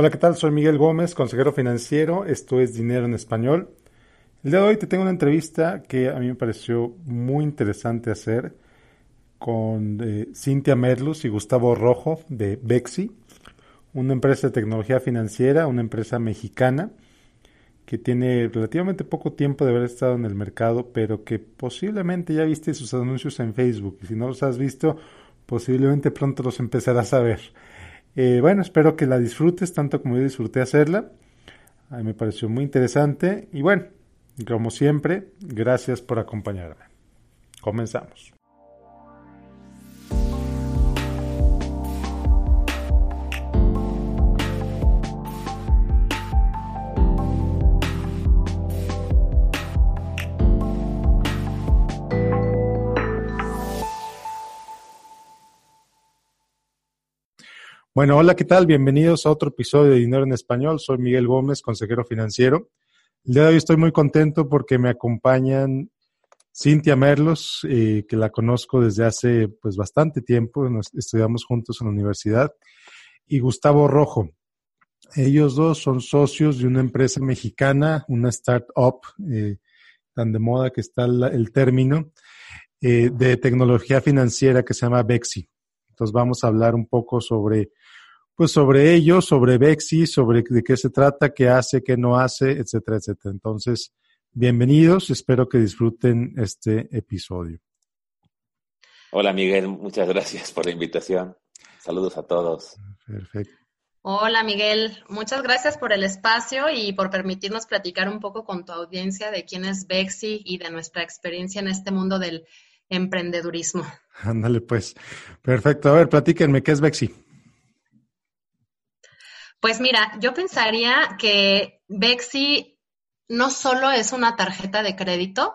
Hola, ¿qué tal? Soy Miguel Gómez, consejero financiero. Esto es Dinero en Español. El día de hoy te tengo una entrevista que a mí me pareció muy interesante hacer con eh, Cintia Merlus y Gustavo Rojo de Bexi, una empresa de tecnología financiera, una empresa mexicana que tiene relativamente poco tiempo de haber estado en el mercado, pero que posiblemente ya viste sus anuncios en Facebook. Y si no los has visto, posiblemente pronto los empezarás a ver. Eh, bueno, espero que la disfrutes tanto como yo disfruté hacerla. A mí me pareció muy interesante y bueno, como siempre, gracias por acompañarme. Comenzamos. Bueno, hola, ¿qué tal? Bienvenidos a otro episodio de Dinero en Español. Soy Miguel Gómez, consejero financiero. El día de hoy estoy muy contento porque me acompañan Cintia Merlos, eh, que la conozco desde hace pues bastante tiempo, estudiamos juntos en la universidad, y Gustavo Rojo. Ellos dos son socios de una empresa mexicana, una startup, eh, tan de moda que está el, término, eh, de tecnología financiera que se llama Bexi. Entonces vamos a hablar un poco sobre pues sobre ello, sobre Bexi, sobre de qué se trata, qué hace, qué no hace, etcétera, etcétera. Entonces, bienvenidos, espero que disfruten este episodio. Hola Miguel, muchas gracias por la invitación. Saludos a todos. Perfecto. Hola Miguel, muchas gracias por el espacio y por permitirnos platicar un poco con tu audiencia de quién es Bexi y de nuestra experiencia en este mundo del emprendedurismo. Ándale pues. Perfecto. A ver, platíquenme, ¿qué es Bexi? Pues mira, yo pensaría que Bexi no solo es una tarjeta de crédito,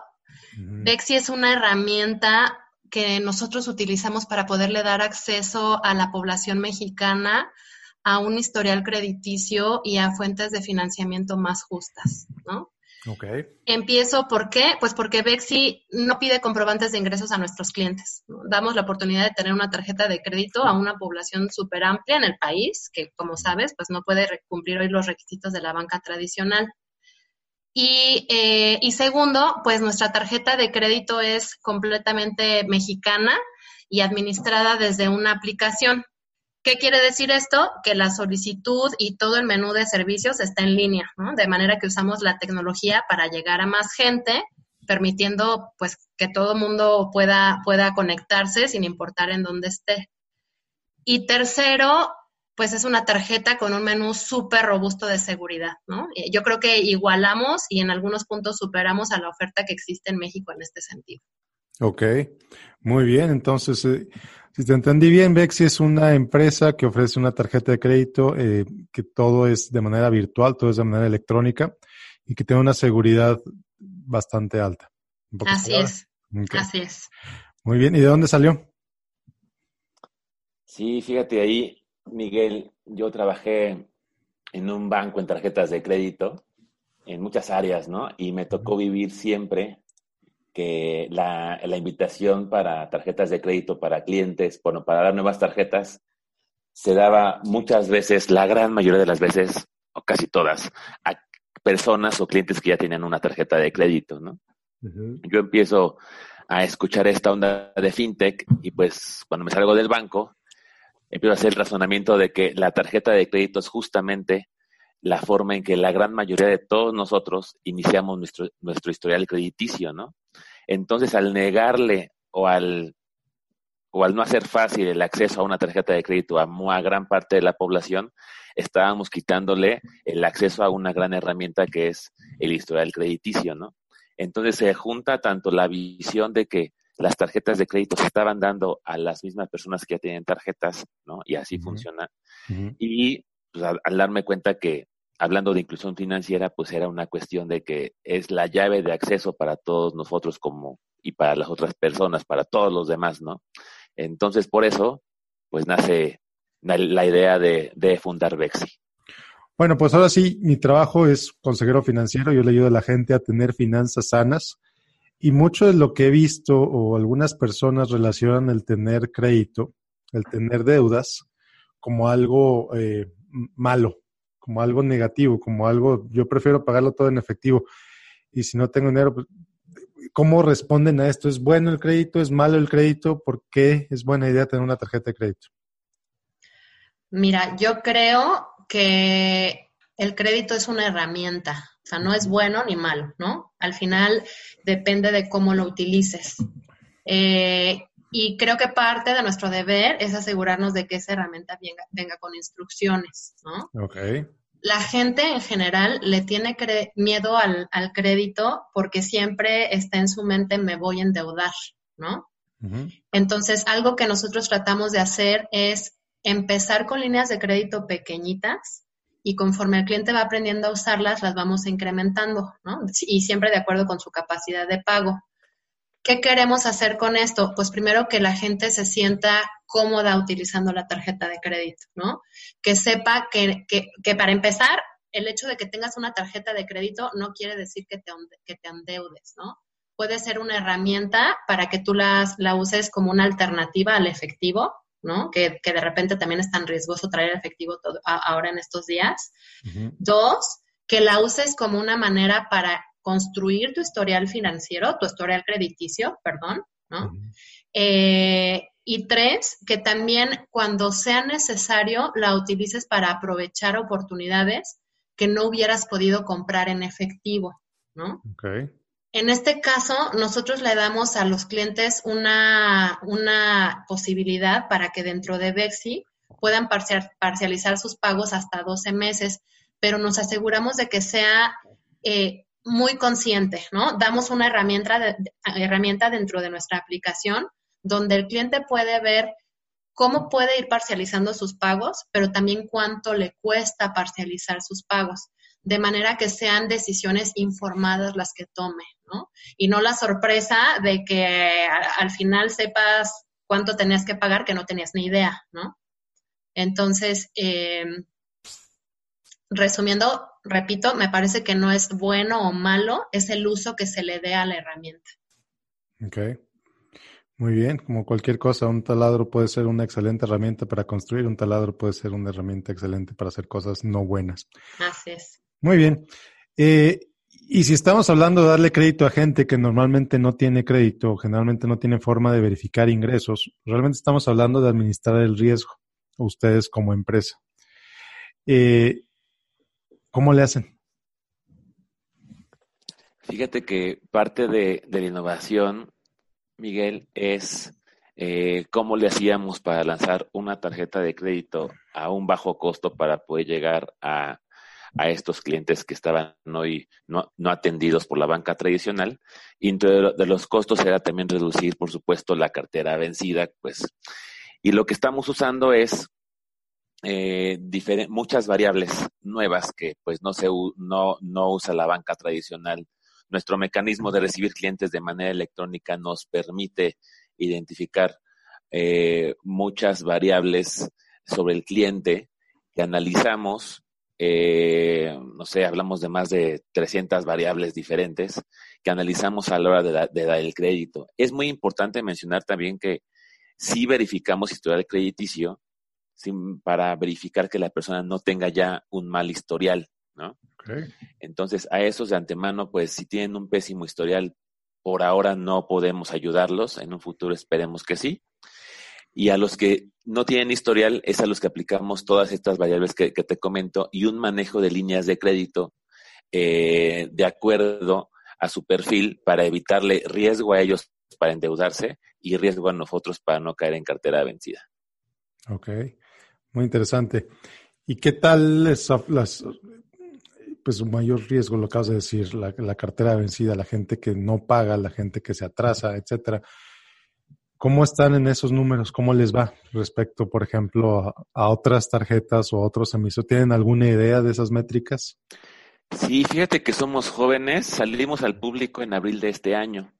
Bexi es una herramienta que nosotros utilizamos para poderle dar acceso a la población mexicana a un historial crediticio y a fuentes de financiamiento más justas, ¿no? Okay. Empiezo, ¿por qué? Pues porque Bexi no pide comprobantes de ingresos a nuestros clientes. Damos la oportunidad de tener una tarjeta de crédito a una población súper amplia en el país, que como sabes, pues no puede cumplir hoy los requisitos de la banca tradicional. Y, eh, y segundo, pues nuestra tarjeta de crédito es completamente mexicana y administrada desde una aplicación. ¿Qué quiere decir esto? Que la solicitud y todo el menú de servicios está en línea, ¿no? De manera que usamos la tecnología para llegar a más gente, permitiendo pues que todo el mundo pueda, pueda conectarse sin importar en dónde esté. Y tercero, pues es una tarjeta con un menú súper robusto de seguridad, ¿no? Yo creo que igualamos y en algunos puntos superamos a la oferta que existe en México en este sentido. Ok, muy bien. Entonces, eh, si te entendí bien, Bexi es una empresa que ofrece una tarjeta de crédito eh, que todo es de manera virtual, todo es de manera electrónica y que tiene una seguridad bastante alta. Así es. Así es. Muy bien. ¿Y de dónde salió? Sí, fíjate ahí, Miguel, yo trabajé en un banco en tarjetas de crédito en muchas áreas, ¿no? Y me tocó vivir siempre que la, la, invitación para tarjetas de crédito para clientes, bueno, para dar nuevas tarjetas, se daba muchas veces, la gran mayoría de las veces, o casi todas, a personas o clientes que ya tenían una tarjeta de crédito, ¿no? Yo empiezo a escuchar esta onda de fintech y pues cuando me salgo del banco, empiezo a hacer el razonamiento de que la tarjeta de crédito es justamente la forma en que la gran mayoría de todos nosotros iniciamos nuestro, nuestro historial crediticio, ¿no? Entonces, al negarle o al, o al no hacer fácil el acceso a una tarjeta de crédito a, a gran parte de la población, estábamos quitándole el acceso a una gran herramienta que es el historial crediticio, ¿no? Entonces se junta tanto la visión de que las tarjetas de crédito se estaban dando a las mismas personas que ya tienen tarjetas, ¿no? Y así funciona. Y pues, al, darme cuenta que hablando de inclusión financiera, pues era una cuestión de que es la llave de acceso para todos nosotros como y para las otras personas, para todos los demás, ¿no? Entonces, por eso, pues nace la, idea de, fundar Bexi. Bueno, pues ahora sí, mi trabajo es consejero financiero, yo le ayudo a la gente a tener finanzas sanas y mucho de lo que he visto o algunas personas relacionan el tener crédito, el tener deudas, como algo eh, malo, como algo negativo, como algo, yo prefiero pagarlo todo en efectivo. Y si no tengo dinero, pues, ¿cómo responden a esto? ¿Es bueno el crédito? ¿Es malo el crédito? ¿Por qué es buena idea tener una tarjeta de crédito? Mira, yo creo que el crédito es una herramienta, o sea, no es bueno ni malo, ¿no? Al final depende de cómo lo utilices. Eh, y creo que parte de nuestro deber es asegurarnos de que esa herramienta venga, con instrucciones, ¿no? Ok. La gente en general le tiene miedo al, crédito porque siempre está en su mente me voy a endeudar, ¿no? Entonces, algo que nosotros tratamos de hacer es empezar con líneas de crédito pequeñitas y conforme el cliente va aprendiendo a usarlas, las vamos incrementando, ¿no? Y siempre de acuerdo con su capacidad de pago. ¿Qué queremos hacer con esto? Pues primero que la gente se sienta cómoda utilizando la tarjeta de crédito, ¿no? Que sepa que, para empezar, el hecho de que tengas una tarjeta de crédito no quiere decir que te, que te endeudes, ¿no? Puede ser una herramienta para que tú las, la uses como una alternativa al efectivo, ¿no? Que, de repente también es tan riesgoso traer efectivo todo, ahora en estos días. Dos, que la uses como una manera para construir tu historial financiero, tu historial crediticio, perdón, ¿no? Eh, y tres, que también cuando sea necesario la utilices para aprovechar oportunidades que no hubieras podido comprar en efectivo, ¿no? Okay. En este caso, nosotros le damos a los clientes una, una posibilidad para que dentro de Bexi puedan parcializar sus pagos hasta 12 meses, pero nos aseguramos de que sea eh, muy consciente, ¿no? Damos una herramienta, herramienta dentro de nuestra aplicación donde el cliente puede ver cómo puede ir parcializando sus pagos, pero también cuánto le cuesta parcializar sus pagos, de manera que sean decisiones informadas las que tome, ¿no? Y no la sorpresa de que al final sepas cuánto tenías que pagar que no tenías ni idea, ¿no? Entonces, eh, resumiendo, repito, me parece que no es bueno o malo, es el uso que se le dé a la herramienta. Ok. Muy bien, como cualquier cosa, un taladro puede ser una excelente herramienta para construir, un taladro puede ser una herramienta excelente para hacer cosas no buenas. Así es. Muy bien. Eh, y si estamos hablando de darle crédito a gente que normalmente no tiene crédito, generalmente no tiene forma de verificar ingresos, realmente estamos hablando de administrar el riesgo, ustedes como empresa. Eh, ¿Cómo le hacen? Fíjate que parte de, la innovación, Miguel, es eh, cómo le hacíamos para lanzar una tarjeta de crédito a un bajo costo para poder llegar a, estos clientes que estaban hoy no, atendidos por la banca tradicional. Y entre los costos era también reducir, por supuesto, la cartera vencida, pues. Y lo que estamos usando es eh, muchas variables nuevas que pues no, se, no, no usa la banca tradicional. Nuestro mecanismo de recibir clientes de manera electrónica nos permite identificar eh, muchas variables sobre el cliente que analizamos. Eh, no sé, hablamos de más de 300 variables diferentes que analizamos a la hora de, dar el crédito. Es muy importante mencionar también que si verificamos historial crediticio, para verificar que la persona no tenga ya un mal historial, ¿no? Entonces, a esos de antemano, pues si tienen un pésimo historial, por ahora no podemos ayudarlos, en un futuro esperemos que sí. Y a los que no tienen historial, es a los que aplicamos todas estas variables que, te comento y un manejo de líneas de crédito eh, de acuerdo a su perfil para evitarle riesgo a ellos para endeudarse y riesgo a nosotros para no caer en cartera vencida. Ok. Muy interesante. ¿Y qué tal es las, pues su mayor riesgo, lo que acabas de decir, la, cartera vencida, la gente que no paga, la gente que se atrasa, etcétera? ¿Cómo están en esos números? ¿Cómo les va respecto, por ejemplo, a, otras tarjetas o a otros emisores? ¿Tienen alguna idea de esas métricas? Sí, fíjate que somos jóvenes, salimos al público en abril de este año.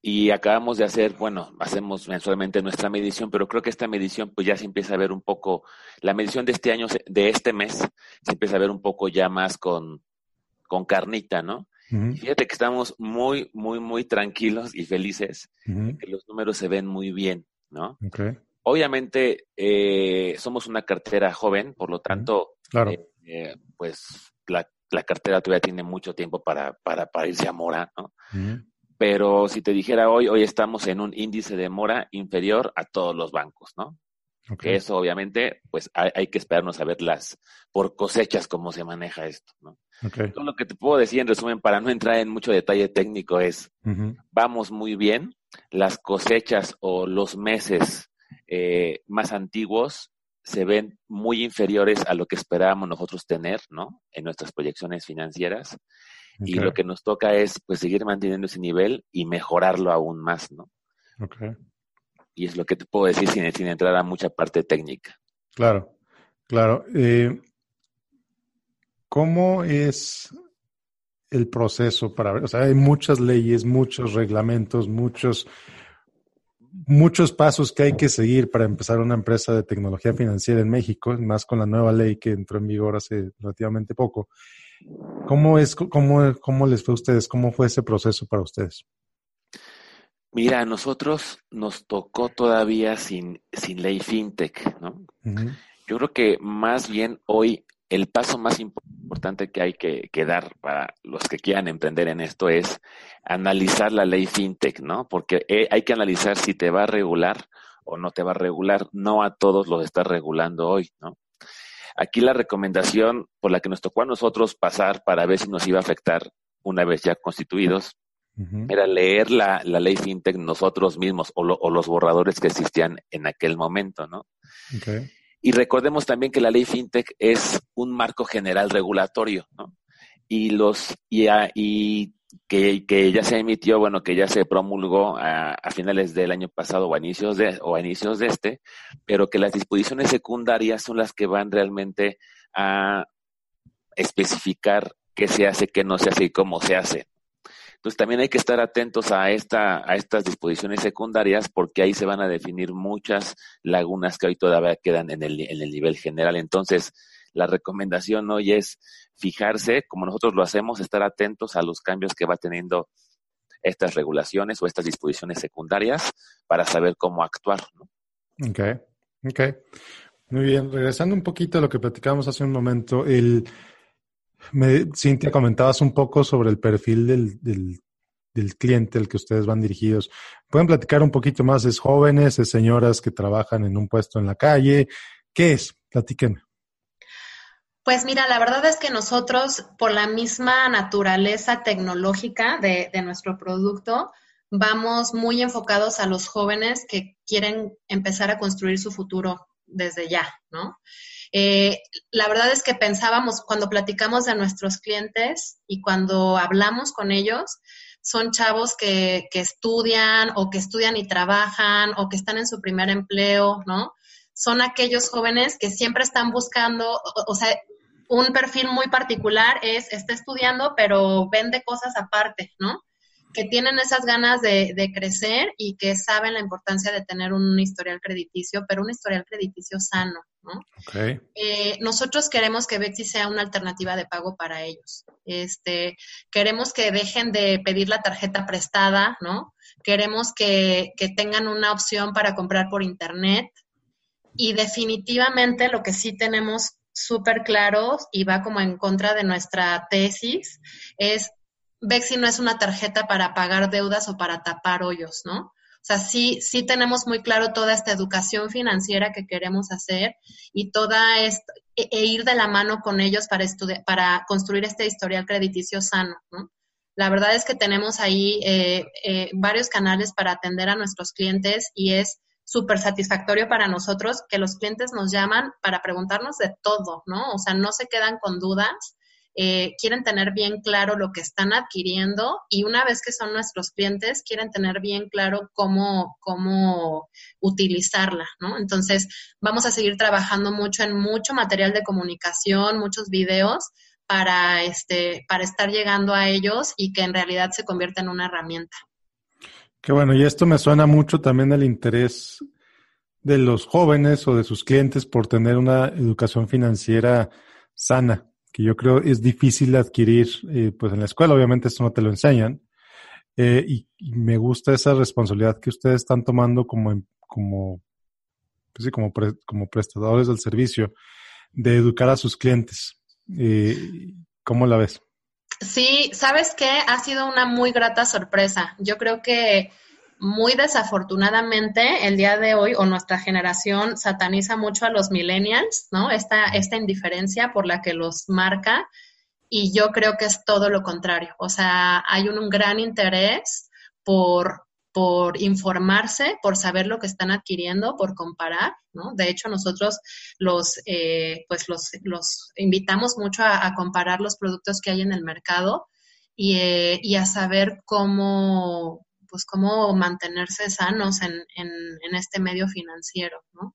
Y acabamos de hacer, bueno, hacemos mensualmente nuestra medición, pero creo que esta medición pues ya se empieza a ver un poco, la medición de este año, de este mes, se empieza a ver un poco ya más con, con carnita, ¿no? fíjate que estamos muy, muy, muy tranquilos y felices, que los números se ven muy bien, ¿no? Obviamente eh, somos una cartera joven, por lo tanto, Claro. Eh, pues la, cartera todavía tiene mucho tiempo para, para, para irse a mora, ¿no? Pero si te dijera hoy, hoy estamos en un índice de mora inferior a todos los bancos, ¿no? Que eso obviamente, pues hay, que esperarnos a verlas por cosechas cómo se maneja esto, ¿no? Todo lo que te puedo decir en resumen, para no entrar en mucho detalle técnico, es vamos muy bien, las cosechas o los meses eh, más antiguos se ven muy inferiores a lo que esperábamos nosotros tener, ¿no? En nuestras proyecciones financieras. Y lo que nos toca es, pues, seguir manteniendo ese nivel y mejorarlo aún más, ¿no? Okay. Y es lo que te puedo decir sin, sin entrar a mucha parte técnica. Claro, claro. Eh, ¿Cómo es el proceso para ver? O sea, hay muchas leyes, muchos reglamentos, muchos, muchos pasos que hay que seguir para empezar una empresa de tecnología financiera en México, más con la nueva ley que entró en vigor hace relativamente poco. ¿Cómo es, cómo, cómo les fue a ustedes? ¿Cómo fue ese proceso para ustedes? Mira, a nosotros nos tocó todavía sin, sin ley fintech, ¿no? Yo creo que más bien hoy el paso más importante que hay que, que, dar para los que quieran emprender en esto es analizar la ley fintech, ¿no? Porque eh, hay que analizar si te va a regular o no te va a regular. No a todos los está regulando hoy, ¿no? Aquí la recomendación por la que nos tocó a nosotros pasar para ver si nos iba a afectar una vez ya constituidos era leer la, la, ley fintech nosotros mismos o, o, los borradores que existían en aquel momento, ¿no? Y recordemos también que la ley fintech es un marco general regulatorio, ¿no? Y los y, y que, que, ya se emitió, bueno, que ya se promulgó a, a, finales del año pasado o a inicios de o a inicios de este, pero que las disposiciones secundarias son las que van realmente a especificar qué se hace, qué no se hace y cómo se hace. Entonces también hay que estar atentos a, esta, a estas disposiciones secundarias porque ahí se van a definir muchas lagunas que hoy todavía quedan en el, en el nivel general. Entonces, la recomendación hoy es fijarse, como nosotros lo hacemos, estar atentos a los cambios que va teniendo estas regulaciones o estas disposiciones secundarias para saber cómo actuar. ¿no? Ok, ok. Muy bien, regresando un poquito a lo que platicábamos hace un momento, el, me, Cintia, comentabas un poco sobre el perfil del, del, cliente al que ustedes van dirigidos. ¿Pueden platicar un poquito más? ¿Es jóvenes, es señoras que trabajan en un puesto en la calle? ¿Qué es? Platiquen. Pues mira, la verdad es que nosotros, por la misma naturaleza tecnológica de, de nuestro producto, vamos muy enfocados a los jóvenes que quieren empezar a construir su futuro desde ya, ¿no? Eh, la verdad es que pensábamos, cuando platicamos de nuestros clientes y cuando hablamos con ellos, son chavos que, que estudian o que estudian y trabajan o que están en su primer empleo, ¿no? Son aquellos jóvenes que siempre están buscando, o, o sea, un perfil muy particular es, está estudiando, pero vende cosas aparte, ¿no? Que tienen esas ganas de, crecer y que saben la importancia de tener un historial crediticio, pero un historial crediticio sano, ¿no? Eh, nosotros queremos que Bexi sea una alternativa de pago para ellos. Este, queremos que dejen de pedir la tarjeta prestada, ¿no? Queremos que, que tengan una opción para comprar por internet. Y definitivamente lo que sí tenemos súper claros y va como en contra de nuestra tesis es Bexi no es una tarjeta para pagar deudas o para tapar hoyos, ¿no? O sea, sí, sí tenemos muy claro toda esta educación financiera que queremos hacer y toda esta, e, e ir de la mano con ellos para, para construir este historial crediticio sano, ¿no? La verdad es que tenemos ahí eh, eh, varios canales para atender a nuestros clientes y es súper satisfactorio para nosotros que los clientes nos llaman para preguntarnos de todo, ¿no? O sea, no se quedan con dudas eh, quieren tener bien claro lo que están adquiriendo y una vez que son nuestros clientes, quieren tener bien claro cómo, cómo utilizarla, ¿no? Entonces, vamos a seguir trabajando mucho en mucho material de comunicación, muchos videos para, este, para estar llegando a ellos y que en realidad se convierta en una herramienta. Qué bueno, y esto me suena mucho también al interés de los jóvenes o de sus clientes por tener una educación financiera sana que yo creo es difícil adquirir, eh, pues en la escuela obviamente esto no te lo enseñan, eh, y, me gusta esa responsabilidad que ustedes están tomando como, como, pues sí, como, como prestadores del servicio, de educar a sus clientes. Eh, ¿Cómo la ves? Sí, sabes que ha sido una muy grata sorpresa. Yo creo que muy desafortunadamente el día de hoy o nuestra generación sataniza mucho a los millennials, ¿no? Esta, esta indiferencia por la que los marca y yo creo que es todo lo contrario. O sea, hay un, gran interés por, por informarse, por saber lo que están adquiriendo, por comparar, ¿no? De hecho, nosotros los, eh, pues los, los, invitamos mucho a, comparar los productos que hay en el mercado y, eh, y a saber cómo, pues cómo mantenerse sanos en, en, este medio financiero, ¿no?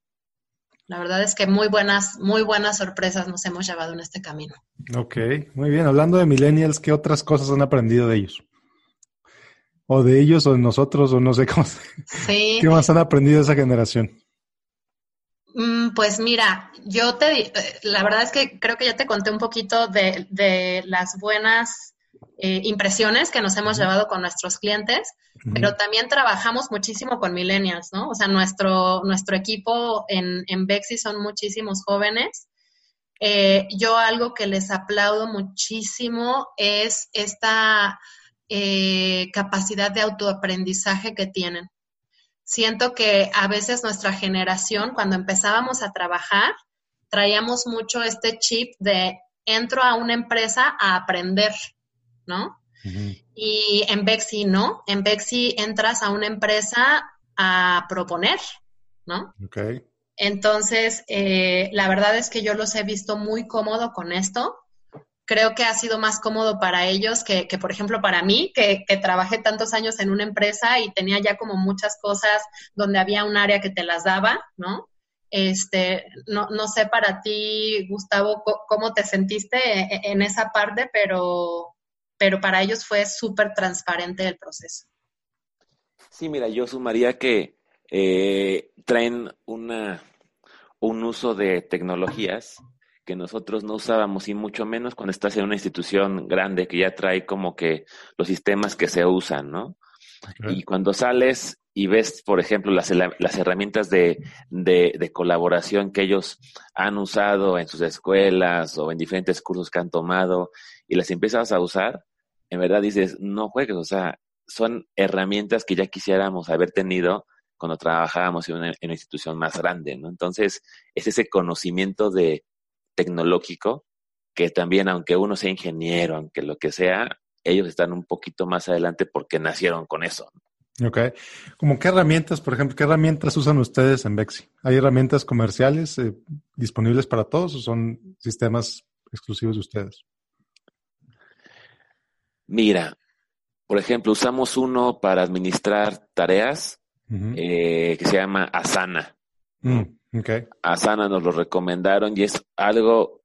La verdad es que muy buenas, muy buenas sorpresas nos hemos llevado en este camino. Ok, muy bien. Hablando de millennials, ¿qué otras cosas han aprendido de ellos? O de ellos o de nosotros, o no sé cómo. Sí. ¿Qué más han aprendido de esa generación? Mm, pues mira, yo te, eh, la verdad es que creo que ya te conté un poquito de, de las buenas eh, impresiones que nos hemos llevado con nuestros clientes, pero también trabajamos muchísimo con millennials, ¿no? O sea, nuestro, nuestro equipo en, en Bexi son muchísimos jóvenes. Eh, yo algo que les aplaudo muchísimo es esta eh, capacidad de autoaprendizaje que tienen. Siento que a veces nuestra generación, cuando empezábamos a trabajar, traíamos mucho este chip de entro a una empresa a aprender, ¿no? Y en Bexi no, en Bexi entras a una empresa a proponer, ¿no? Okay. Entonces, eh, la verdad es que yo los he visto muy cómodo con esto. Creo que ha sido más cómodo para ellos que, por ejemplo, para mí, que, que, trabajé tantos años en una empresa y tenía ya como muchas cosas donde había un área que te las daba, ¿no? Este, no, no sé para ti, Gustavo, cómo te sentiste en esa parte, pero, pero para ellos fue súper transparente el proceso. Sí, mira, yo sumaría que eh, traen una, un uso de tecnologías que nosotros no usábamos y mucho menos cuando estás en una institución grande que ya trae como que los sistemas que se usan, ¿no? Y cuando sales y ves, por ejemplo, las, las herramientas de, de, de, colaboración que ellos han usado en sus escuelas o en diferentes cursos que han tomado y las empiezas a usar, en verdad dices, no juegues, o sea, son herramientas que ya quisiéramos haber tenido cuando trabajábamos en una, institución más grande, ¿no? Entonces, es ese conocimiento de tecnológico que también, aunque uno sea ingeniero, aunque lo que sea, ellos están un poquito más adelante porque nacieron con eso. Ok. ¿Cómo qué herramientas, por ejemplo, qué herramientas usan ustedes en Bexi? ¿Hay herramientas comerciales eh, disponibles para todos o son sistemas exclusivos de ustedes? Mira, por ejemplo, usamos uno para administrar tareas eh, que se llama Asana. Mm, Asana nos lo recomendaron y es algo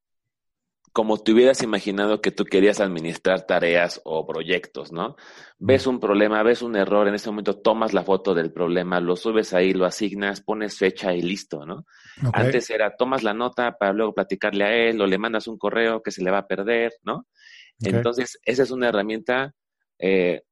como te hubieras imaginado que tú querías administrar tareas o proyectos, ¿no? Ves un problema, ves un error, en ese momento tomas la foto del problema, lo subes ahí, lo asignas, pones fecha y listo, ¿no? Antes era tomas la nota para luego platicarle a él o le mandas un correo que se le va a perder, ¿no? Entonces, esa es una herramienta, eh,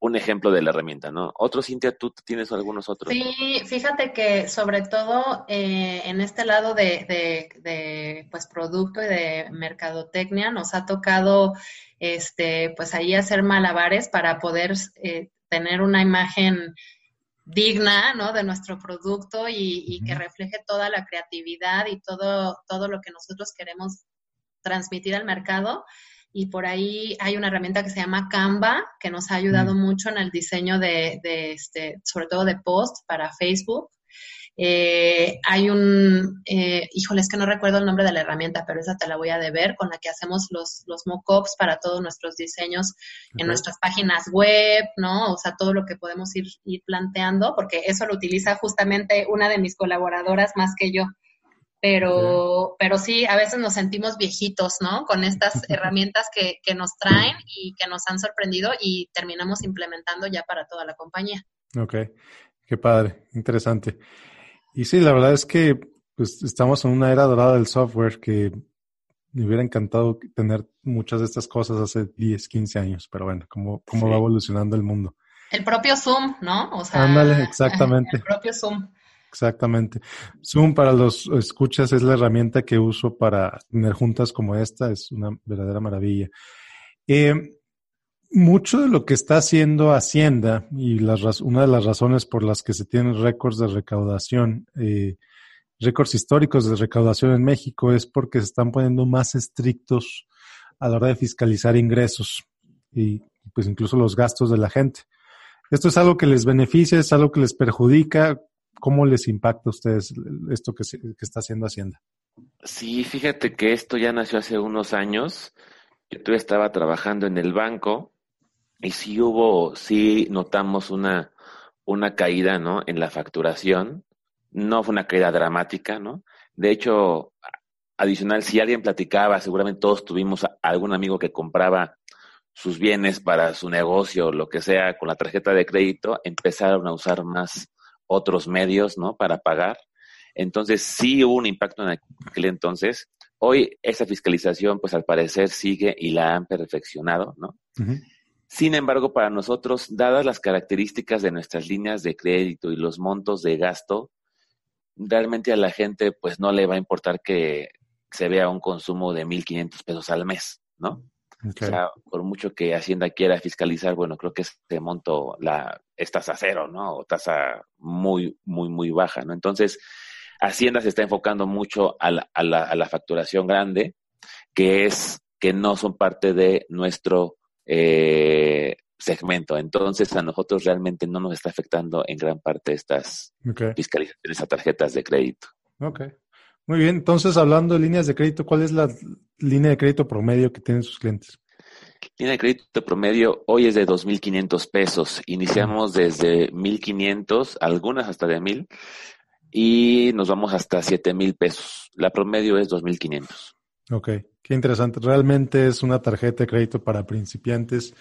un ejemplo de la herramienta, ¿no? Otro, Cintia, tú tienes algunos otros. Sí, fíjate que sobre todo eh, en este lado de, de, pues, producto y de mercadotecnia nos ha tocado, este, pues ahí hacer malabares para poder eh, tener una imagen digna, ¿no? De nuestro producto y, y que refleje toda la creatividad y todo, todo lo que nosotros queremos transmitir al mercado y por ahí hay una herramienta que se llama Canva, que nos ha ayudado mm. mucho en el diseño de, este, sobre todo de post para Facebook. Eh, hay un, eh, híjole, es que no recuerdo el nombre de la herramienta, pero esa te la voy a deber, con la que hacemos los, los mock-ups para todos nuestros diseños en nuestras páginas web, ¿no? O sea, todo lo que podemos ir, ir planteando, porque eso lo utiliza justamente una de mis colaboradoras más que yo pero, pero sí, a veces nos sentimos viejitos, ¿no? Con estas herramientas que, que nos traen y que nos han sorprendido y terminamos implementando ya para toda la compañía. Ok, qué padre, interesante. Y sí, la verdad es que pues, estamos en una era dorada del software que me hubiera encantado tener muchas de estas cosas hace 10, 15 años, pero bueno, cómo, cómo va evolucionando el mundo. El propio Zoom, ¿no? O sea, Ándale, exactamente. El propio Zoom. Exactamente. Zoom para los escuchas es la herramienta que uso para tener juntas como esta, es una verdadera maravilla. Eh, mucho de lo que está haciendo Hacienda y una de las razones por las que se tienen récords de recaudación, eh, récords históricos de recaudación en México, es porque se están poniendo más estrictos a la hora de fiscalizar ingresos y pues incluso los gastos de la gente. ¿Esto es algo que les beneficia, es algo que les perjudica? ¿Cómo les impacta a ustedes esto que, está haciendo Hacienda? Sí, fíjate que esto ya nació hace unos años. Yo todavía estaba trabajando en el banco y sí hubo, sí notamos una, una caída, ¿no? En la facturación. No fue una caída dramática, ¿no? De hecho, adicional, si alguien platicaba, seguramente todos tuvimos algún amigo que compraba sus bienes para su negocio, lo que sea, con la tarjeta de crédito, empezaron a usar más otros medios, ¿no? Para pagar. Entonces, sí hubo un impacto en aquel entonces. Hoy esa fiscalización, pues al parecer sigue y la han perfeccionado, ¿no? Sin embargo, para nosotros, dadas las características de nuestras líneas de crédito y los montos de gasto, realmente a la gente pues no le va a importar que se vea un consumo de 1.500 pesos al mes, ¿no? O sea, por mucho que Hacienda quiera fiscalizar, bueno, creo que este monto la, es tasa cero, ¿no? O tasa muy, muy, muy baja, ¿no? Entonces, Hacienda se está enfocando mucho a la, a la, a la facturación grande, que es que no son parte de nuestro eh, segmento. Entonces, a nosotros realmente no nos está afectando en gran parte estas fiscalizaciones a tarjetas de crédito. Ok. Muy bien. Entonces, hablando de líneas de crédito, ¿cuál es la línea de crédito promedio que tienen sus clientes? Línea de crédito promedio hoy es de 2.500 pesos. Iniciamos desde 1.500, algunas hasta de 1.000, y nos vamos hasta 7.000 pesos. La promedio es 2.500. Ok. Qué interesante. Realmente es una tarjeta de crédito para principiantes,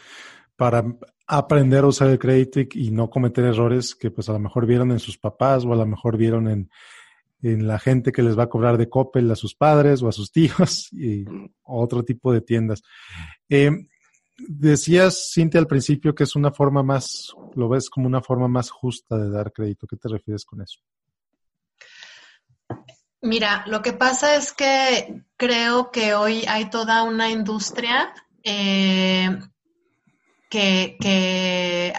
para aprender a usar el crédito y, no cometer errores que pues a lo mejor vieron en sus papás o a lo mejor vieron en, la gente que les va a cobrar de Coppel a sus padres o a sus tíos y otro tipo de tiendas. Eh, decías, Cintia, al principio que es una forma más, lo ves como una forma más justa de dar crédito. ¿Qué te refieres con eso? Mira, lo que pasa es que creo que hoy hay toda una industria eh, que,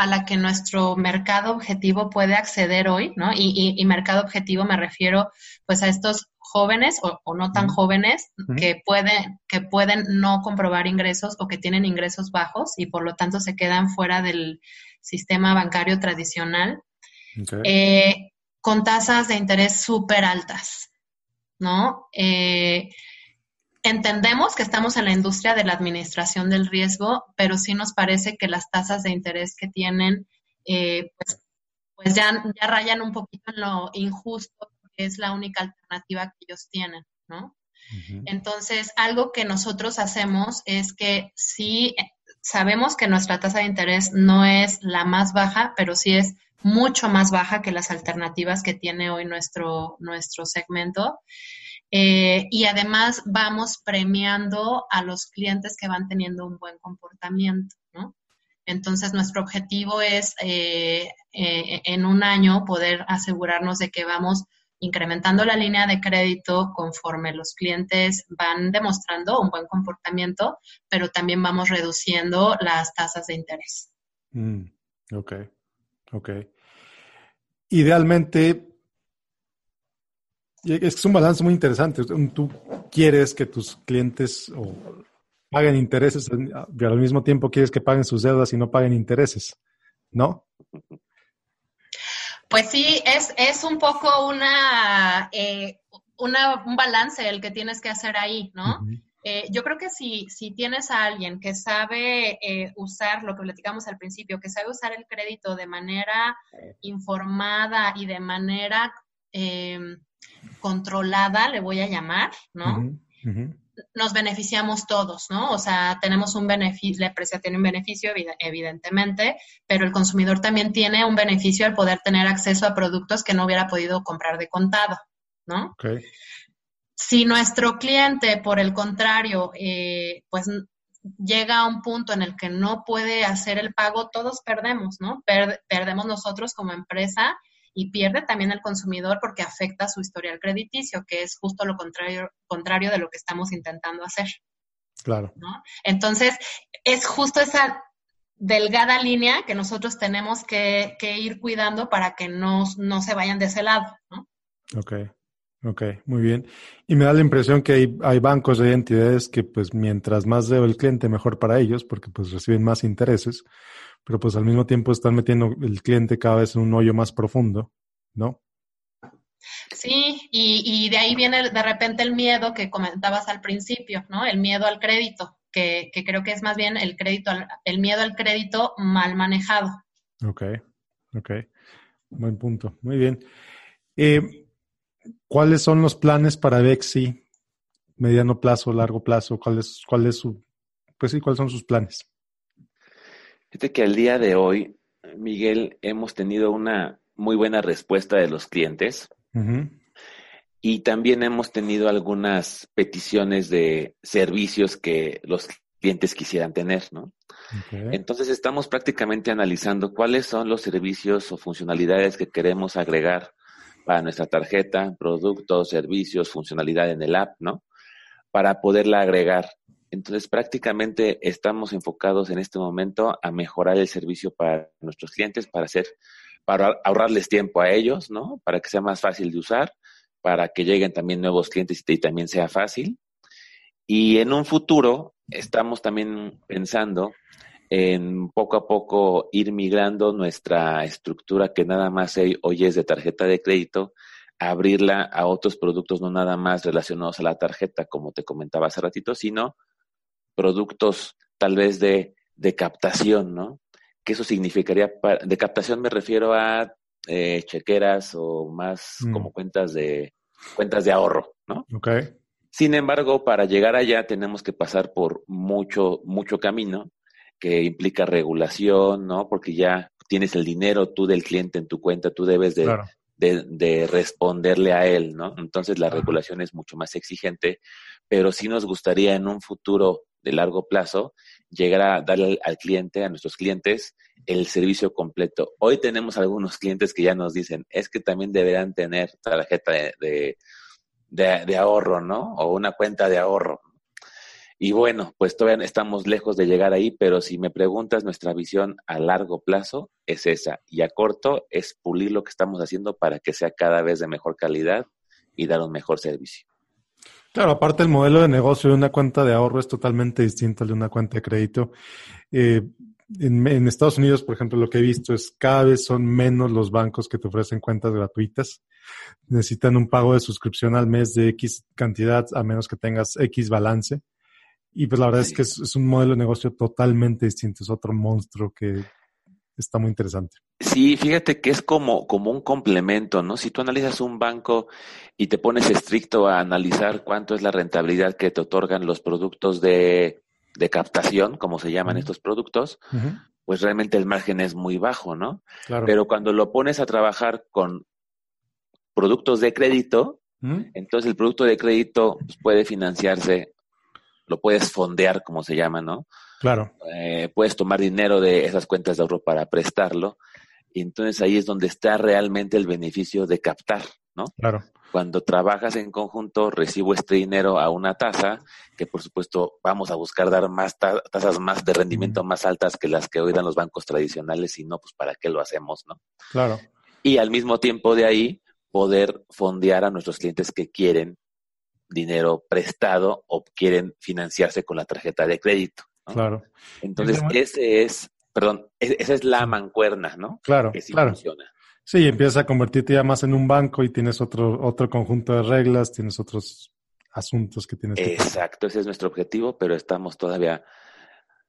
a la que nuestro mercado objetivo puede acceder hoy, ¿no? Y, mercado objetivo me refiero pues a estos jóvenes o, no tan jóvenes que pueden que pueden no comprobar ingresos o que tienen ingresos bajos y por lo tanto se quedan fuera del sistema bancario tradicional. Eh, con tasas de interés súper altas, ¿no? Eh, entendemos que estamos en la industria de la administración del riesgo, pero sí nos parece que las tasas de interés que tienen, eh, pues, pues ya, ya rayan un poquito en lo injusto, porque es la única alternativa que ellos tienen, ¿no? Entonces, algo que nosotros hacemos es que sí sabemos que nuestra tasa de interés no es la más baja, pero sí es mucho más baja que las alternativas que tiene hoy nuestro, nuestro segmento. Eh, y además vamos premiando a los clientes que van teniendo un buen comportamiento, ¿no? Entonces, nuestro objetivo es eh, eh, en un año poder asegurarnos de que vamos incrementando la línea de crédito conforme los clientes van demostrando un buen comportamiento, pero también vamos reduciendo las tasas de interés. Mm, ok. Ok. Idealmente, es un balance muy interesante. Tú quieres que tus clientes paguen intereses, pero al mismo tiempo quieres que paguen sus deudas y no paguen intereses, ¿no? Pues sí, es, es un poco una, eh, una, un balance el que tienes que hacer ahí, ¿no? Eh, yo creo que si, si tienes a alguien que sabe eh, usar lo que platicamos al principio, que sabe usar el crédito de manera informada y de manera em, controlada, le voy a llamar, ¿no? Nos beneficiamos todos, ¿no? O sea, tenemos un beneficio, la empresa tiene un beneficio, evidentemente, pero el consumidor también tiene un beneficio al poder tener acceso a productos que no hubiera podido comprar de contado, ¿no? Okay. Si nuestro cliente, por el contrario, eh, pues llega a un punto en el que no puede hacer el pago, todos perdemos, ¿no? perdemos nosotros como empresa y pierde también el consumidor porque afecta su historial crediticio, que es justo lo contrario, contrario de lo que estamos intentando hacer. Claro. Entonces, es justo esa delgada línea que nosotros tenemos que, ir cuidando para que no, no, se vayan de ese lado, ¿no? Ok, ok, muy bien. Y me da la impresión que hay, hay bancos, hay entidades que pues mientras más debe el cliente, mejor para ellos, porque pues reciben más intereses, pero pues al mismo tiempo están metiendo el cliente cada vez en un hoyo más profundo, ¿no? Sí, y, de ahí viene de repente el miedo que comentabas al principio, ¿no? El miedo al crédito, que, creo que es más bien el crédito, el miedo al crédito mal manejado. Ok, ok. Buen punto. Muy bien. Eh, ¿Cuáles son los planes para Bexi? Mediano plazo, largo plazo, ¿cuál es, cuál es su, pues sí, cuáles son sus planes? Fíjate que al día de hoy, Miguel, hemos tenido una muy buena respuesta de los clientes. Y también hemos tenido algunas peticiones de servicios que los clientes quisieran tener, ¿no? Entonces estamos prácticamente analizando cuáles son los servicios o funcionalidades que queremos agregar para nuestra tarjeta, productos, servicios, funcionalidad en el app, ¿no? Para poderla agregar. Entonces prácticamente estamos enfocados en este momento a mejorar el servicio para nuestros clientes, para hacer para ahorrarles tiempo a ellos, ¿no? Para que sea más fácil de usar, para que lleguen también nuevos clientes y también sea fácil. Y en un futuro estamos también pensando en poco a poco ir migrando nuestra estructura que nada más hoy es de tarjeta de crédito, abrirla a otros productos no nada más relacionados a la tarjeta, como te comentaba hace ratito, sino productos tal vez de, de captación, ¿no? que eso significaría, de captación me refiero a eh, chequeras o más mm. como cuentas de, cuentas de ahorro, ¿no? Ok. Sin embargo, para llegar allá tenemos que pasar por mucho, mucho camino que implica regulación, ¿no? Porque ya tienes el dinero tú del cliente en tu cuenta, tú debes de, de, responderle a él, ¿no? Entonces la regulación es mucho más exigente, pero sí nos gustaría en un futuro de largo plazo llegar a darle al, cliente, a nuestros clientes, el servicio completo. Hoy tenemos algunos clientes que ya nos dicen, es que también deberán tener tarjeta de, de, ahorro, ¿no? O una cuenta de ahorro. Y bueno, pues todavía estamos lejos de llegar ahí, pero si me preguntas, nuestra visión a largo plazo es esa. Y a corto es pulir lo que estamos haciendo para que sea cada vez de mejor calidad y dar un mejor servicio. Claro, aparte el modelo de negocio de una cuenta de ahorro es totalmente distinto al de una cuenta de crédito. Eh, en, Estados Unidos, por ejemplo, lo que he visto es cada vez son menos los bancos que te ofrecen cuentas gratuitas. Necesitan un pago de suscripción al mes de X cantidad, a menos que tengas X balance. Y pues la verdad es que es, un modelo de negocio totalmente distinto, es otro monstruo que está muy interesante. Sí, fíjate que es como, como un complemento, ¿no? Si tú analizas un banco y te pones estricto a analizar cuánto es la rentabilidad que te otorgan los productos de, de captación, como se llaman estos productos, pues realmente el margen es muy bajo, ¿no? Pero cuando lo pones a trabajar con productos de crédito, entonces el producto de crédito pues, puede financiarse lo puedes fondear, como se llama, ¿no? Claro. Eh, puedes tomar dinero de esas cuentas de ahorro para prestarlo. Y entonces ahí es donde está realmente el beneficio de captar, ¿no? Claro. Cuando trabajas en conjunto, recibo este dinero a una tasa, que por supuesto vamos a buscar dar más tasas más de rendimiento más altas que las que hoy dan los bancos tradicionales, y no, pues para qué lo hacemos, ¿no? Claro. Y al mismo tiempo de ahí, poder fondear a nuestros clientes que quieren dinero prestado o quieren financiarse con la tarjeta de crédito. Claro. Entonces, ese es, perdón, e-, esa es la mancuerna, ¿no? Claro, que sí funciona. Sí, empiezas a convertirte ya más en un banco y tienes otro, otro conjunto de reglas, tienes otros asuntos que tienes que Exacto, ese es nuestro objetivo, pero estamos todavía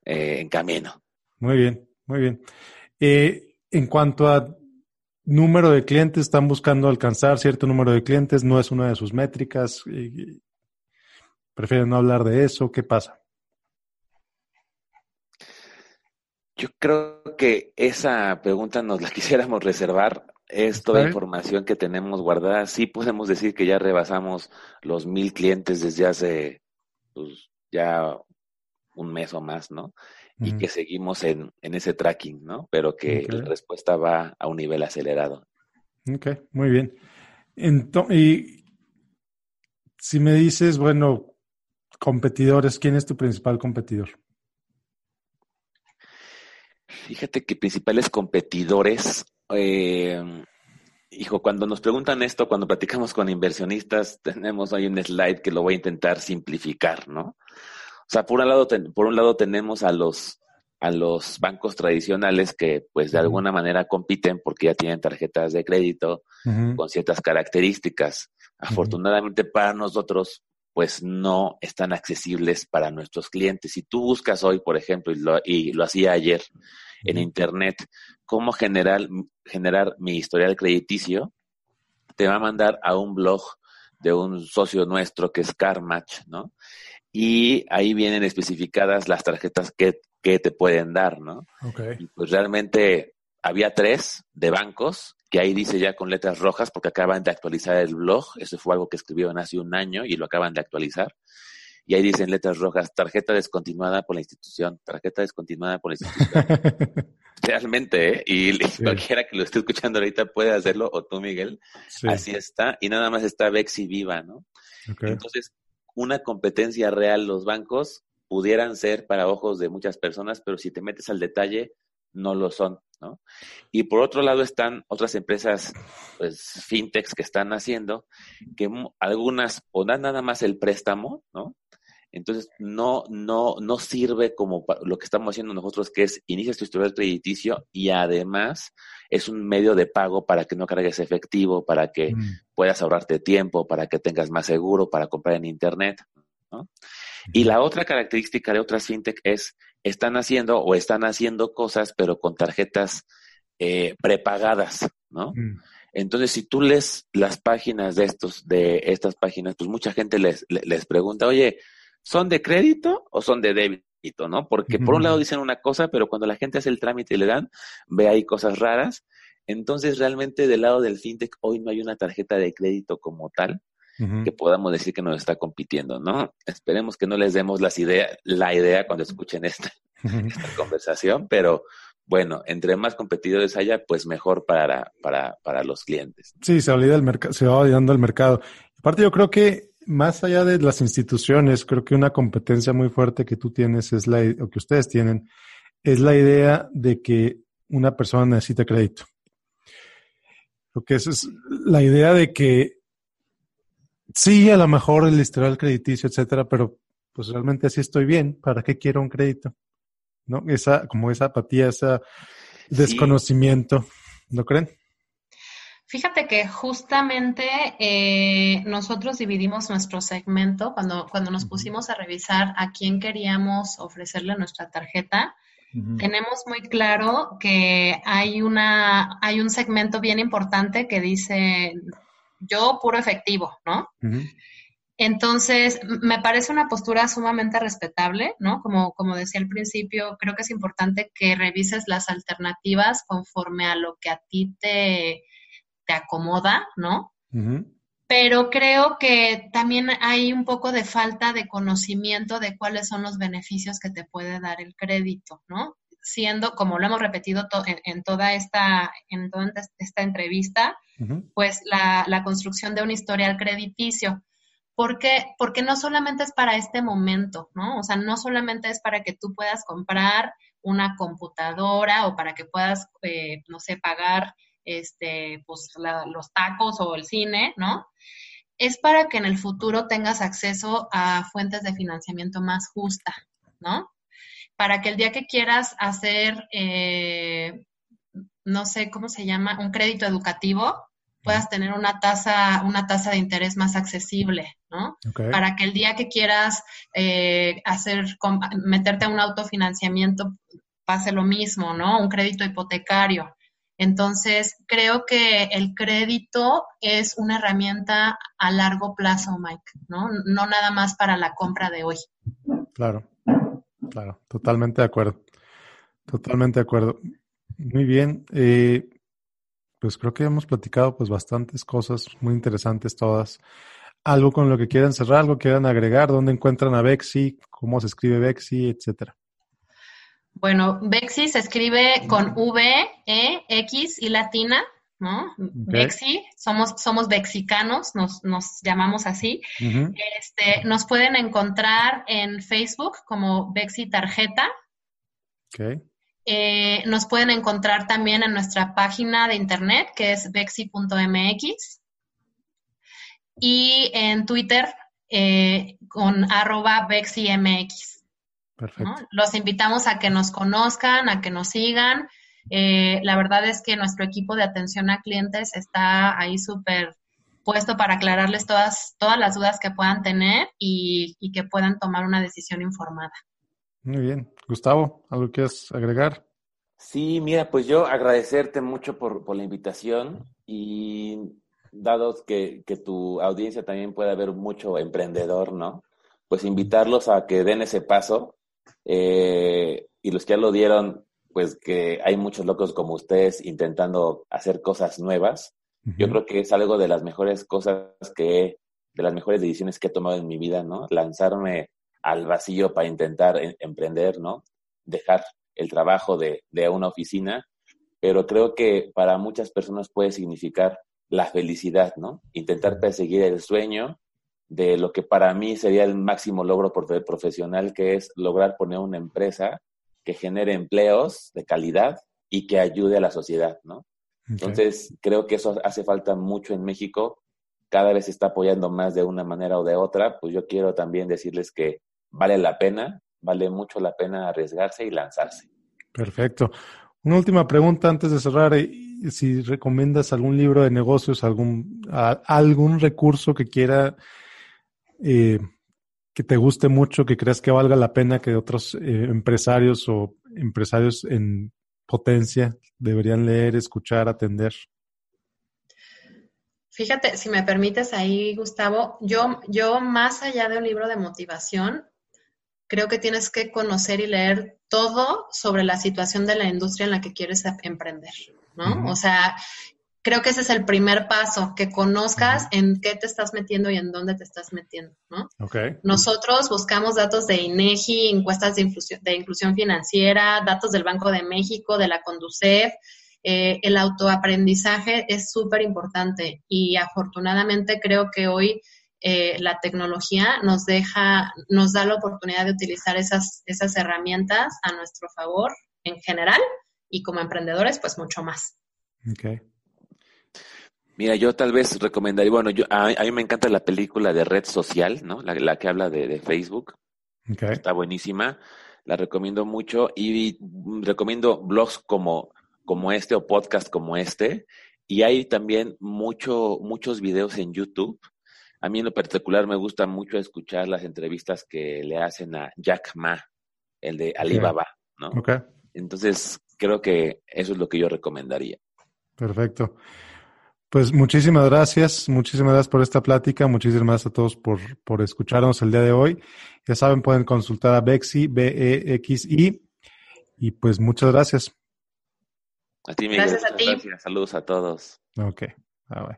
eh, en camino. Muy bien, muy bien. Eh, en cuanto a número de clientes, están buscando alcanzar cierto número de clientes, no es una de sus métricas. ¿Prefieren no hablar de eso? ¿Qué pasa? Yo creo que esa pregunta nos la quisiéramos reservar. Es toda información que tenemos guardada. Sí podemos decir que ya rebasamos los mil clientes desde hace pues, ya un mes o más, ¿no? y que seguimos en, ese tracking, ¿no? Pero que la respuesta va a un nivel acelerado. Ok, muy bien. Entonces, y si me dices, bueno, competidores, ¿quién es tu principal competidor? Fíjate que principales competidores, eh, hijo, cuando nos preguntan esto, cuando platicamos con inversionistas, tenemos ahí un slide que lo voy a intentar simplificar, ¿no? O sea, por un lado, por un lado tenemos a los a los bancos tradicionales que pues de alguna manera compiten porque ya tienen tarjetas de crédito con ciertas características. Afortunadamente para nosotros pues no están accesibles para nuestros clientes. Si tú buscas hoy, por ejemplo, y lo, y lo hacía ayer en Internet, cómo generar, generar mi historial crediticio, te va a mandar a un blog de un socio nuestro que es CarMatch, ¿no? Y ahí vienen especificadas las tarjetas que que te pueden dar, ¿no? Okay. pues realmente había tres de bancos que ahí dice ya con letras rojas porque acaban de actualizar el blog. Eso fue algo que escribieron hace un año y lo acaban de actualizar. Y ahí dicen letras rojas, tarjeta descontinuada por la institución, tarjeta descontinuada por la institución. Realmente, ¿eh? Y cualquiera que lo esté escuchando ahorita puede hacerlo, o tú, Miguel. Así está. Y nada más está Bexi viva, ¿no? Entonces, una competencia real los bancos pudieran ser para ojos de muchas personas, pero si te metes al detalle, no lo son, ¿no? Y por otro lado están otras empresas, pues, fintechs que están haciendo, que algunas o dan nada más el préstamo, ¿no? Entonces, no, no, no sirve como lo que estamos haciendo nosotros, que es inicias tu historial crediticio y además es un medio de pago para que no cargues efectivo, para que mm. puedas ahorrarte tiempo, para que tengas más seguro, para comprar en Internet, ¿no? Y la otra característica de otras fintech es, están haciendo o están haciendo cosas, pero con tarjetas eh, prepagadas, ¿no? Mm. Entonces, si tú lees las páginas de estos, de estas páginas, pues mucha gente les, les pregunta, oye, ¿son de crédito o son de débito, no? Porque por un lado dicen una cosa, pero cuando la gente hace el trámite y le dan, ve ahí cosas raras. Entonces, realmente del lado del fintech, hoy no hay una tarjeta de crédito como tal, que podamos decir que nos está compitiendo, ¿no? Esperemos que no les demos las ideas, la idea cuando escuchen esta, conversación, pero bueno, entre más competidores haya, pues mejor para, para, para los clientes. Sí, se olvida el mercado, se va olvidando el mercado. Aparte, yo creo que más allá de las instituciones, creo que una competencia muy fuerte que tú tienes es la, o que ustedes tienen, es la idea de que una persona necesita crédito. Lo que es la idea de que Sí, a lo mejor el historial crediticio, etcétera, pero pues realmente así estoy bien. ¿Para qué quiero un crédito? ¿No? Esa, como esa apatía, ese desconocimiento, ¿no creen? Fíjate que justamente eh, nosotros dividimos nuestro segmento cuando, cuando nos pusimos a revisar a quién queríamos ofrecerle nuestra tarjeta. Tenemos muy claro que hay una, hay un segmento bien importante que dice yo puro efectivo, ¿no? Entonces, me parece una postura sumamente respetable, ¿no? Como, como decía al principio, creo que es importante que revises las alternativas conforme a lo que a ti te, te acomoda, ¿no? Pero creo que también hay un poco de falta de conocimiento de cuáles son los beneficios que te puede dar el crédito, ¿no? Siendo, como lo hemos repetido en, toda esta, en toda esta entrevista, pues la, la, construcción de un historial crediticio. Porque, porque no solamente es para este momento, ¿no? O sea, no solamente es para que tú puedas comprar una computadora o para que puedas, eh, no sé, pagar este, pues, los tacos o el cine, ¿no? Es para que en el futuro tengas acceso a fuentes de financiamiento más justa, ¿no? Para que el día que quieras hacer, eh, no sé cómo se llama, un crédito educativo, puedas tener una tasa, una tasa de interés más accesible, ¿no? Para que el día que quieras eh, hacer, meterte a un autofinanciamiento pase lo mismo, ¿no? Un crédito hipotecario. Entonces, creo que el crédito es una herramienta a largo plazo, Mike, ¿no? No nada más para la compra de hoy. Claro, claro, totalmente de acuerdo. Totalmente de acuerdo. Muy bien. Eh, pues creo que hemos platicado pues bastantes cosas muy interesantes todas. Algo con lo que quieran cerrar, algo que quieran agregar, dónde encuentran a Bexi, cómo se escribe Bexi, etcétera. Bueno, Bexi se escribe con V, E, X y latina, ¿no? Bexi, somos, somos bexicanos, nos, nos llamamos así. este, nos pueden encontrar en Facebook como Bexi Tarjeta. Eh, nos pueden encontrar también en nuestra página de internet que es bexi.mx y en Twitter eh, con arroba beximx. Perfecto. Los invitamos a que nos conozcan, a que nos sigan. Eh, la verdad es que nuestro equipo de atención a clientes está ahí súper puesto para aclararles todas, todas las dudas que puedan tener y, que puedan tomar una decisión informada. Muy bien. Gustavo, ¿algo quieres agregar? Sí, mira, pues yo agradecerte mucho por, la invitación y dado que, que, tu audiencia también puede haber mucho emprendedor, ¿no? Pues invitarlos a que den ese paso eh, y los que ya lo dieron, pues que hay muchos locos como ustedes intentando hacer cosas nuevas. Yo creo que es algo de las mejores cosas que, de las mejores decisiones que he tomado en mi vida, ¿no? Lanzarme al vacío para intentar em, emprender, ¿no? Dejar el trabajo de, de una oficina, pero creo que para muchas personas puede significar la felicidad, ¿no? Intentar perseguir el sueño de lo que para mí sería el máximo logro profesional, que es lograr poner una empresa que genere empleos de calidad y que ayude a la sociedad, ¿no? Entonces, creo que eso hace falta mucho en México. Cada vez se está apoyando más de una manera o de otra. Pues yo quiero también decirles que vale la pena, vale mucho la pena arriesgarse y lanzarse. Perfecto. Una última pregunta antes de cerrar. Eh, si recomiendas algún libro de negocios, algún, algún recurso que quiera eh, que te guste mucho, que creas que valga la pena que otros eh, empresarios o empresarios en potencia deberían leer, escuchar, atender? Fíjate, si me permites ahí, Gustavo, yo, yo más allá de un libro de motivación, creo que tienes que conocer y leer todo sobre la situación de la industria en la que quieres emprender, ¿no? O sea, creo que ese es el primer paso, que conozcas en qué te estás metiendo y en dónde te estás metiendo, ¿no? Okay. Nosotros buscamos datos de INEGI, encuestas de inclusión, de inclusión financiera, datos del Banco de México, de la Conducef. Eh, el autoaprendizaje es súper importante y afortunadamente creo que hoy eh, la tecnología nos deja, nos da la oportunidad de utilizar esas, esas herramientas a nuestro favor en general y como emprendedores, pues mucho más. Okay. Mira, yo tal vez recomendaría, bueno, yo, a, mí me encanta la película de Red Social, ¿no? La, que habla de, Facebook. Está buenísima, la recomiendo mucho y, recomiendo blogs como, como este o podcast como este. Y hay también mucho, muchos videos en YouTube. A mí en lo particular me gusta mucho escuchar las entrevistas que le hacen a Jack Ma, el de Alibaba, ¿no? Okay. Entonces, creo que eso es lo que yo recomendaría. Perfecto. Pues muchísimas gracias, muchísimas gracias por esta plática, muchísimas gracias a todos por, por escucharnos el día de hoy. Ya saben, pueden consultar a Bexi, B-E-X-I, y pues muchas gracias. A ti, Miguel. Gracias a ti. Gracias. Saludos a todos. Ok. Ah,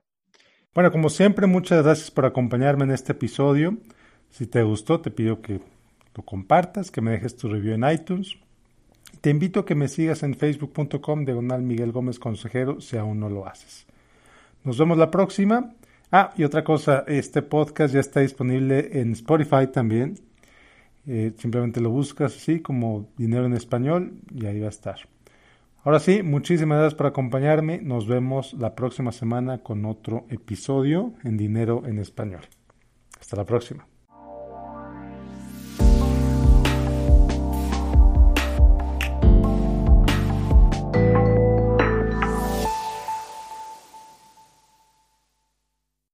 bueno, como siempre, muchas gracias por acompañarme en este episodio. Si te gustó, te pido que lo compartas, que me dejes tu review en iTunes. Te invito a que me sigas en facebook.com diagonal Miguel Gómez Consejero si aún no lo haces. Nos vemos la próxima. Ah, y otra cosa, este podcast ya está disponible en Spotify también. Eh, simplemente lo buscas así como Dinero en Español y ahí va a estar. Ahora sí, muchísimas gracias por acompañarme. Nos vemos la próxima semana con otro episodio en Dinero en Español. Hasta la próxima.